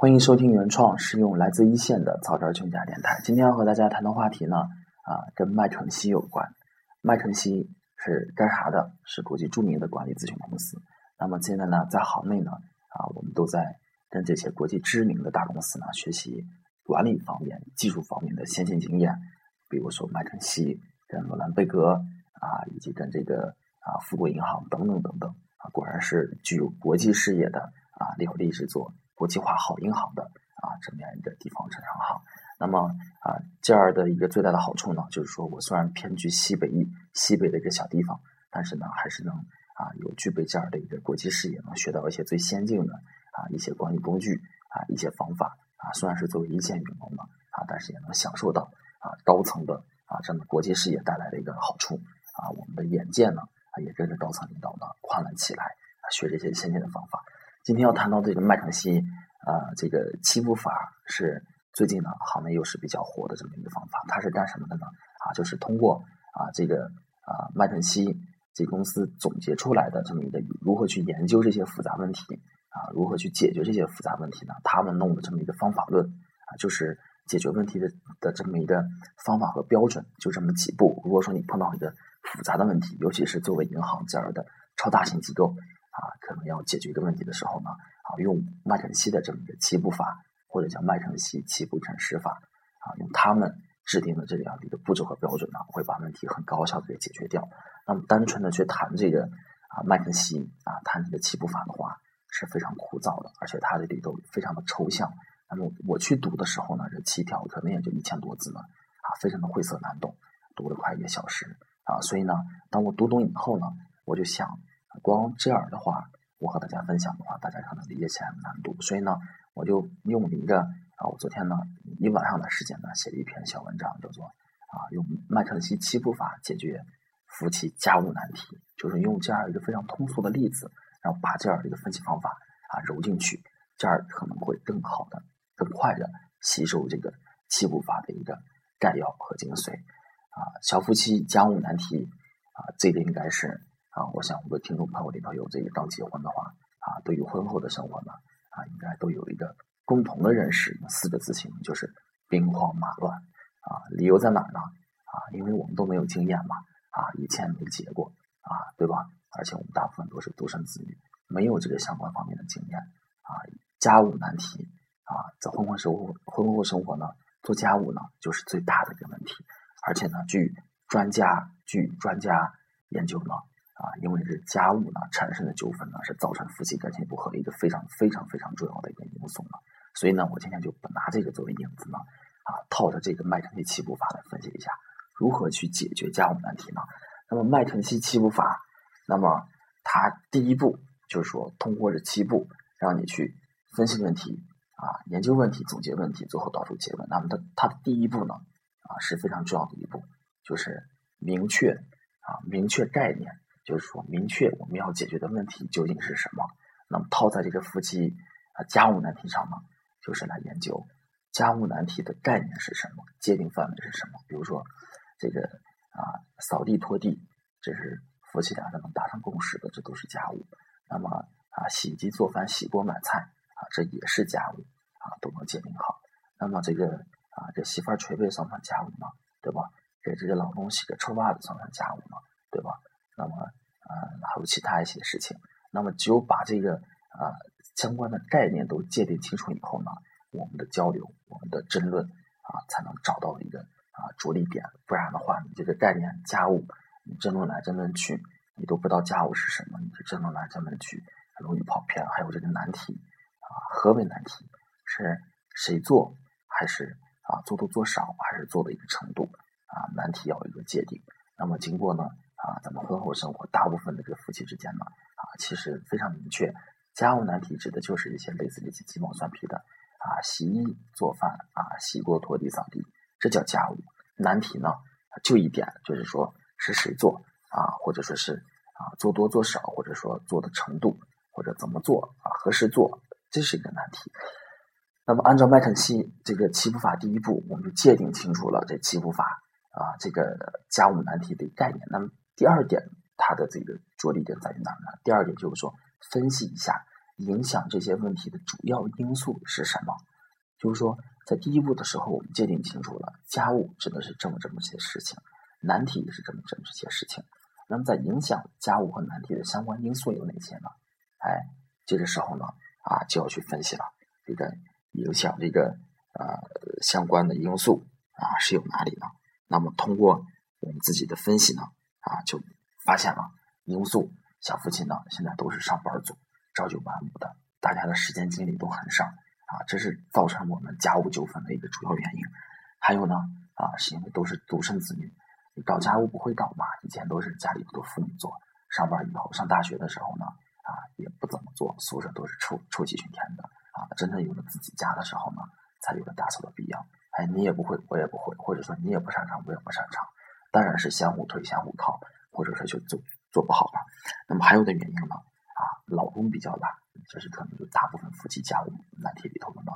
欢迎收听原创实用来自一线的草根穷家电台。今天要和大家谈的话题呢，啊，跟麦肯锡有关。麦肯锡是干啥的？是国际著名的管理咨询公司。那么现在呢，在行内呢，啊，我们都在跟这些国际知名的大公司呢学习管理方面、技术方面的先进经验。比如说麦肯锡、跟罗兰贝格啊，以及跟这个啊富国银行等等等等啊，果然是具有国际视野的啊，了力制作。国际化好银行的啊这么样一个地方城商行，那么啊这儿的一个最大的好处呢，就是说我虽然偏居西北一西北的一个小地方，但是呢还是能啊有具备这样的一个国际视野，能学到一些最先进的啊一些管理工具啊一些方法啊，虽然是作为一线员工嘛啊，但是也能享受到啊高层的啊这样的国际视野带来的一个好处啊，我们的眼界呢也跟着高层领导呢宽了起来，学这些先进的方法。今天要谈到这个麦肯锡，啊，这个七步法是最近呢行内又是比较火的这么一个方法。它是干什么的呢？啊，就是通过啊这个啊麦肯锡这公司总结出来的这么一个如何去研究这些复杂问题啊，如何去解决这些复杂问题呢？他们弄的这么一个方法论啊，就是解决问题的的这么一个方法和标准，就这么几步。如果说你碰到一个复杂的问题，尤其是作为银行这样的超大型机构。啊，可能要解决一个问题的时候呢，啊，用麦肯锡的这么一个七步法，或者叫麦肯锡七步成诗法，啊，用他们制定的这样的一个步骤和标准呢，会把问题很高效的给解决掉。那么单纯的去谈这个啊麦肯锡啊谈这个七步法的话，是非常枯燥的，而且它这里头非常的抽象。那么我去读的时候呢，这七条可能也就一千多字呢，啊，非常的晦涩难懂，读了快一个小时啊。所以呢，当我读懂以后呢，我就想。光这样的话，我和大家分享的话，大家可能理解起来有难度，所以呢，我就用了一个啊，我昨天呢一晚上的时间呢，写了一篇小文章，叫做啊，用麦肯锡七步法解决夫妻家务难题，就是用这样一个非常通俗的例子，然后把这样一个分析方法啊揉进去，这样可能会更好的、更快的吸收这个七步法的一个概要和精髓啊，小夫妻家务难题啊，这个应该是。啊，我想我的听众朋友里头有这个刚结婚的话，啊，对于婚后的生活呢，啊，应该都有一个共同的认识，四个字形就是兵荒马乱。啊，理由在哪儿呢？啊，因为我们都没有经验嘛，啊，以前没结过，啊，对吧？而且我们大部分都是独生子女，没有这个相关方面的经验。啊，家务难题，啊，在婚后生活，婚后生活呢，做家务呢，就是最大的一个问题。而且呢，据专家，据专家研究呢。啊，因为这家务呢产生的纠纷呢，是造成夫妻感情不和一个非常非常非常重要的一个因素呢。所以呢，我今天就不拿这个作为引子呢，啊，套着这个麦肯锡七步法来分析一下如何去解决家务难题呢？那么麦肯锡七步法，那么它第一步就是说通过这七步让你去分析问题啊，研究问题，总结问题，最后导出结论。那么它它的第一步呢，啊是非常重要的一步，就是明确啊，明确概念。就是说，明确我们要解决的问题究竟是什么。那么套在这个夫妻啊家务难题上呢，就是来研究家务难题的概念是什么，界定范围是什么。比如说，这个啊扫地拖地，这是夫妻俩能达成共识的，这都是家务。那么啊洗衣机做饭、洗锅买菜啊，这也是家务啊，都能界定好。那么这个啊这媳妇捶背算不算家务呢？对吧？给这个老公洗个臭袜子算不算家务呢？有其他一些事情。那么，只有把这个啊相关的概念都界定清楚以后呢，我们的交流、我们的争论啊，才能找到一个啊着力点。不然的话，你这个概念家务，你争论来争论去，你都不知道家务是什么，你争论来争论去，容易跑偏。还有这个难题啊，何为难题？是谁做，还是啊做多做少，还是做的一个程度啊？难题要有一个界定。那么，经过呢？啊，咱们婚后生活，大部分的这个夫妻之间呢，啊，其实非常明确，家务难题指的就是一些类似这些鸡毛蒜皮的，啊，洗衣做饭啊，洗锅拖地扫地，这叫家务难题呢，就一点，就是说是谁做啊，或者说是啊做多做少，或者说做的程度，或者怎么做啊，何时做，这是一个难题。那么按照麦肯锡这个七步法第一步，我们就界定清楚了这七步法啊这个家务难题的概念。那么第二点，它的这个着力点在于哪呢？第二点就是说，分析一下影响这些问题的主要因素是什么？就是说，在第一步的时候，我们界定清楚了家务指的是这么这么些事情，难题也是这么这么些事情。那么，在影响家务和难题的相关因素有哪些呢？哎，这个时候呢，啊，就要去分析了。这个影响这个呃相关的因素啊是有哪里呢？那么，通过我们自己的分析呢，啊，就发现了因素。小夫妻呢，现在都是上班族。朝九晚五的，大家的时间精力都很少啊，这是造成我们家务纠纷的一个主要原因。还有呢，啊，是因为都是独生子女，搞家务不会搞嘛？以前都是家里的父母做，上班以后上大学的时候呢，啊，也不怎么做，宿舍都是臭臭气熏天的啊。真正有了自己家的时候呢，才有了打扫的必要。哎，你也不会，我也不会，或者说你也不擅长，我也不擅长，当然是相互推相互靠，或者说就做做不好了。那么还有的原因呢？啊老公比较懒，这是可能就大部分夫妻家务难题里头的呢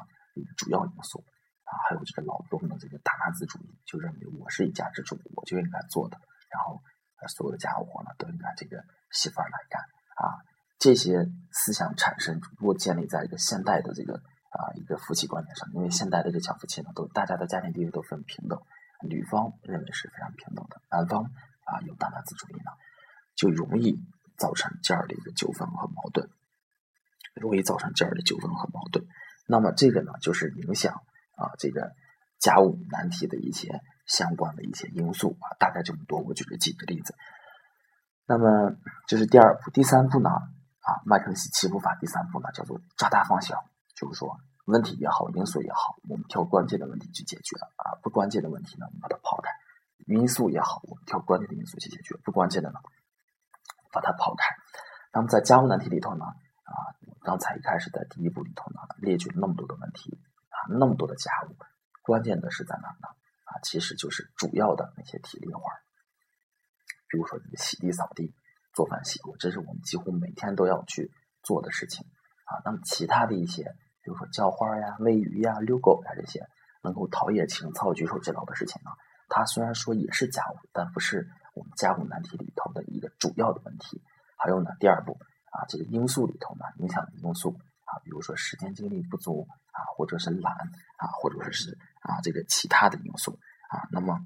主要因素啊。还有这个老公的这个大男子主义，就认为我是一家之主，我就应该做的，然后所有的家务活呢都应该这个媳妇儿来干啊。这些思想产生，如果建立在一个现代的这个啊一个夫妻观念上，因为现代的这小夫妻呢，都大家的家庭地位都很平等，女方认为是非常平等的，男方啊有大男子主义呢，就容易。造成这样的一个纠纷和矛盾，容易造成这样的纠纷和矛盾。那么这个呢，就是影响啊这个家务难题的一些相关的一些因素啊。大概这么多，我举了几个例子。那么这是第二步，第三步呢啊，麦肯锡七步法第三步呢叫做抓大放小，就是说问题也好，因素也好，我们挑关键的问题去解决啊，不关键的问题呢，我们把它抛开。因素也好，我们挑关键的因素去解决，不关键的呢。把它抛开。那么在家务难题里头呢，啊，刚才一开始在第一步里头呢，列举了那么多的问题啊，那么多的家务，关键的是在哪呢？啊，其实就是主要的那些体力活，比如说这个洗地、扫地、做饭、洗锅，这是我们几乎每天都要去做的事情啊。那么其他的一些，比如说浇花呀、喂鱼呀、遛狗呀这些，能够陶冶情操、举手之劳的事情呢，它虽然说也是家务，但不是。我们家务难题里头的一个主要的问题，还有呢，第二步啊，这个因素里头呢，影响的因素啊，比如说时间精力不足啊，或者是懒啊，或者说是啊这个其他的因素啊，那么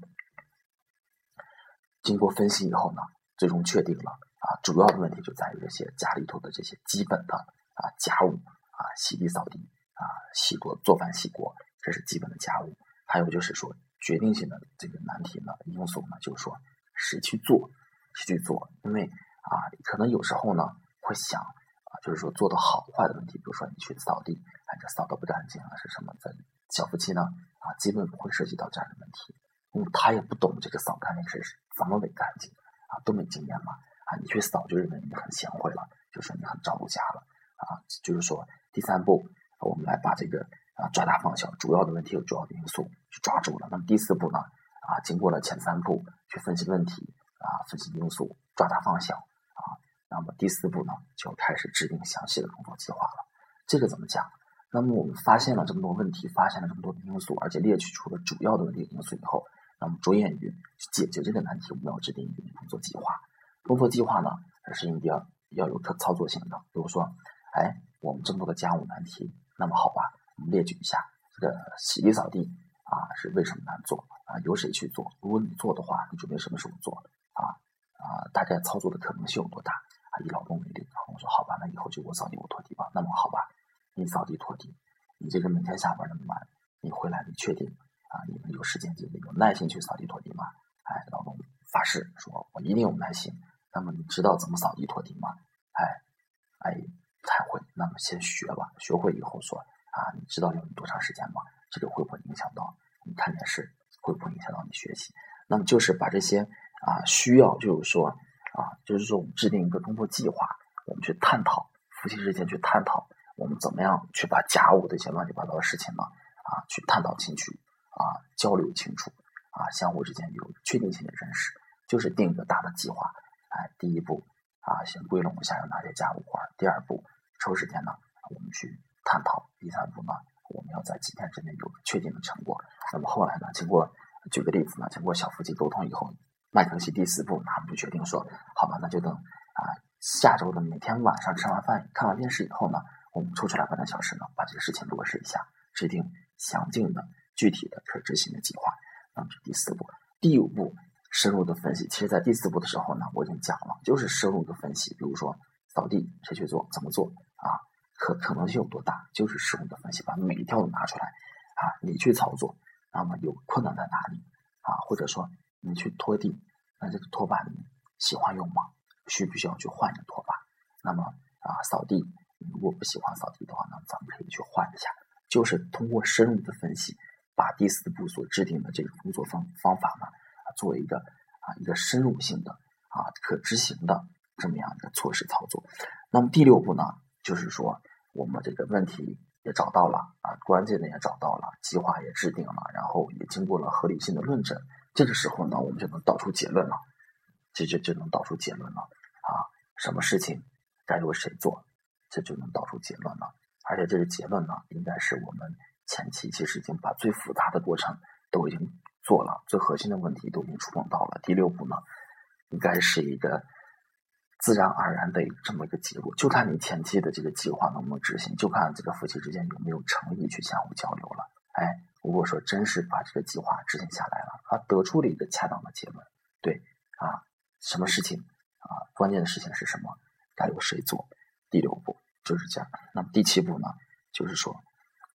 经过分析以后呢，最终确定了啊，主要的问题就在于这些家里头的这些基本的啊家务啊，洗地扫地啊，洗锅做饭洗锅，这是基本的家务，还有就是说决定性的这个难题呢因素呢，就是说。谁去做，谁去做？因为啊，可能有时候呢会想啊，就是说做的好坏的问题。比如说你去扫地，哎，这扫的不干净啊，是什么？在小夫妻呢啊，基本不会涉及到这样的问题，因为他也不懂这个扫干净是怎么没干净啊，都没经验嘛啊，你去扫就认为你很贤惠了，就说你很照顾家了啊。就是说第三步，我们来把这个啊抓大放小，主要的问题和主要的因素去抓住了。那么第四步呢？啊，经过了前三步去分析问题啊，分析因素，抓大放小啊，那么第四步呢，就开始制定详细的工作计划了。这个怎么讲？那么我们发现了这么多问题，发现了这么多的因素，而且列举出了主要的问题因素以后，那么着眼于去解决这个难题，我们要制定一个工作计划。工作计划呢，是一定要要有可操作性的。比如说，哎，我们这么多的家务难题，那么好吧，我们列举一下这个洗地扫地。啊，是为什么难做啊？由谁去做？如果你做的话，你准备什么时候做？啊啊，大概操作的可能性有多大？啊，以老公为例，我说好吧，那以后就我扫地，我拖地吧。那么好吧，你扫地拖地，你这个每天下班那么晚，你回来你确定啊？你们有时间精力、有耐心去扫地拖地吗？哎，老公发誓说，我一定有耐心。那么你知道怎么扫地拖地吗？先学吧，学会以后说啊，你知道用多长时间吗？这个会不会影响到你看电视？会不会影响到你学习？那么就是把这些啊需要，就是说啊，就是说我们制定一个工作计划，我们去探讨夫妻之间去探讨，我们怎么样去把家务这些乱七八糟的事情呢啊去探讨清楚啊交流清楚啊相互之间有确定性的认识，就是定一个大的计划。哎，第一步啊先归拢一下有哪些家务活儿，第二步抽时间呢我们去探讨，第三步呢。我们要在几天之内有确定的成果。那么后来呢？经过举个例子呢，经过小夫妻沟通以后，麦肯锡第四步，他们就决定说：好吧，那就等啊下周的每天晚上吃完饭、看完电视以后呢，我们抽出来半个小时呢，把这个事情落实一下，制定详尽的、具体的、可执行的计划。那么第四步，第五步深入的分析。其实，在第四步的时候呢，我已经讲了，就是深入的分析。比如说扫地谁去做，怎么做？可可能性有多大？就是深入的分析，把每一条都拿出来啊，你去操作，那么有困难在哪里啊？或者说你去拖地，那这个拖把你喜欢用吗？需不需要去换一个拖把？那么啊，扫地，如果不喜欢扫地的话，那咱们可以去换一下。就是通过深入的分析，把第四步所制定的这个工作方方法呢，啊，作为一个啊一个深入性的啊可执行的这么样一个措施操作。那么第六步呢，就是说我们这个问题也找到了啊，关键的也找到了，计划也制定了，然后也经过了合理性的论证。这个时候呢，我们就能导出结论了，这就就能导出结论了啊，什么事情？该由谁做，这就能导出结论了。而且这个结论呢，应该是我们前期其实已经把最复杂的过程都已经做了，最核心的问题都已经触碰到了。第六步呢，应该是一个自然而然的这么一个结果，就看你前期的这个计划能不能执行，就看这个夫妻之间有没有诚意去相互交流了。哎，如果说真是把这个计划执行下来了，啊，得出了一个恰当的结论，对啊，什么事情啊，关键的事情是什么？该由谁做？第六步就是这样。那么第七步呢？就是说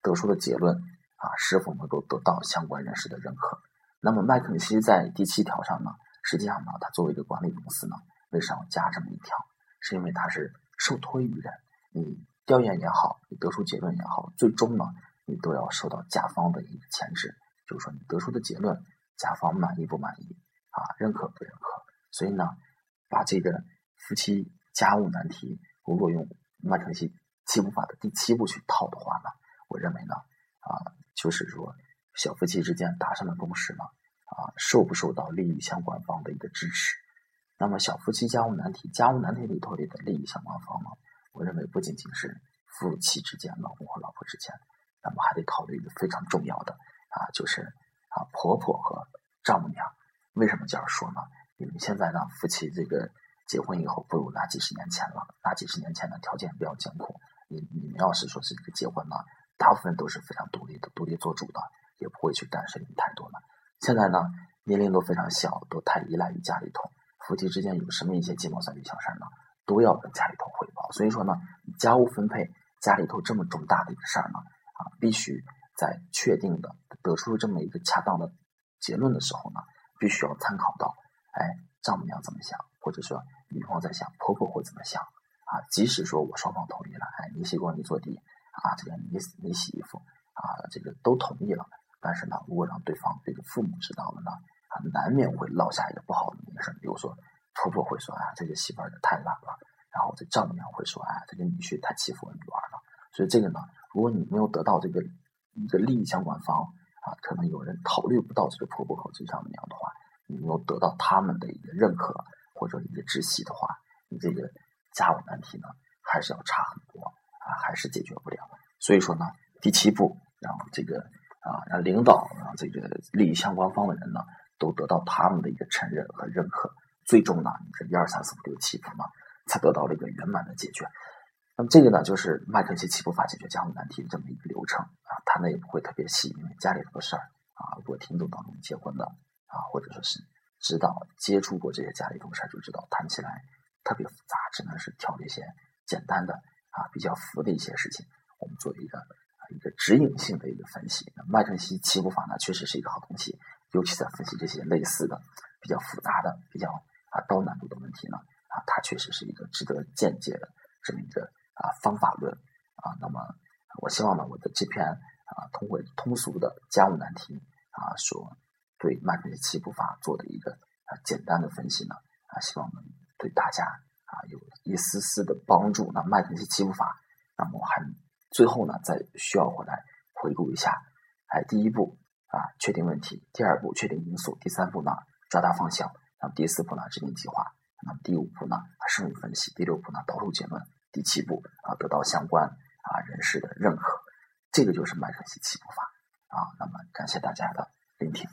得出的结论啊，是否能够得到相关人士的认可？那么麦肯锡在第七条上呢，实际上呢，它作为一个管理公司呢，为什么加这么一条？是因为它是受托于人，你调研也好，你得出结论也好，最终呢，你都要受到甲方的一个牵制，就是说你得出的结论，甲方满意不满意啊？认可不认可？所以呢，把这个夫妻。家务难题，如果用曼城系七步法的第七步去套的话呢，我认为呢，啊，就是说小夫妻之间达成的共识呢，啊，受不受到利益相关方的一个支持？那么小夫妻家务难题，家务难题里头里的利益相关方呢，我认为不仅仅是夫妻之间，老公和老婆之间，那么还得考虑一个非常重要的啊，就是啊，婆婆和丈母娘。为什么这样说呢？因为现在呢，夫妻这个。结婚以后不如那几十年前了，那几十年前的条件比较艰苦。你你们要是说是一个结婚呢，大部分都是非常独立的，独立做主的，也不会去干涉你们太多的。现在呢，年龄都非常小，都太依赖于家里头。夫妻之间有什么一些鸡毛蒜皮小事呢，都要跟家里头汇报。所以说呢，家务分配家里头这么重大的一个事儿呢，啊，必须在确定的得出这么一个恰当的结论的时候呢，必须要参考到，哎，丈母娘怎么想。或者说女方在想婆婆会怎么想啊？即使说我双方同意了，哎，你洗锅你做地啊，这个你你洗衣服啊，这个都同意了，但是呢，如果让对方这个父母知道了呢，啊，难免会落下一个不好的名声。比如说婆婆会说啊，这个媳妇儿太懒了，然后这丈母娘会说啊，这个女婿太欺负我女儿了。所以这个呢，如果你没有得到这个一个利益相关方啊，可能有人考虑不到这个婆婆和这丈母娘的话，你没有得到他们的一个认可。或者一个窒息的话，你这个家务难题呢，还是要差很多啊，还是解决不了。所以说呢，第七步让这个啊，让领导让这个利益相关方的人呢，都得到他们的一个承认和认可。最终呢，你这一二三四五六七步呢，才得到了一个圆满的解决。那么这个呢，就是麦肯锡七步法解决家务难题的这么一个流程啊，谈的也不会特别细，因为家里头的事儿啊，如果听众当中结婚的啊，或者说是。知道接触过这些家里头事儿，就知道谈起来特别复杂，只能是挑一些简单的啊比较浮的一些事情，我们做一个啊一个指引性的一个分析。那麦肯锡七步法呢，确实是一个好东西，尤其在分析这些类似的比较复杂的、比较啊高难度的问题呢，啊它确实是一个值得见解的这么一个啊方法论啊。那么我希望呢，我的这篇啊通过通俗的家务难题啊所。对麦肯锡七步法做的一个啊简单的分析呢啊，希望能对大家啊有一丝丝的帮助。那麦肯锡七步法，那么我还最后呢再需要回来回顾一下，哎，第一步啊确定问题，第二步确定因素，第三步呢抓大方向，那么第四步呢制定计划，那么第五步呢深入分析，第六步呢导入结论，第七步啊得到相关啊人士的认可，这个就是麦肯锡七步法啊。那么感谢大家的聆听。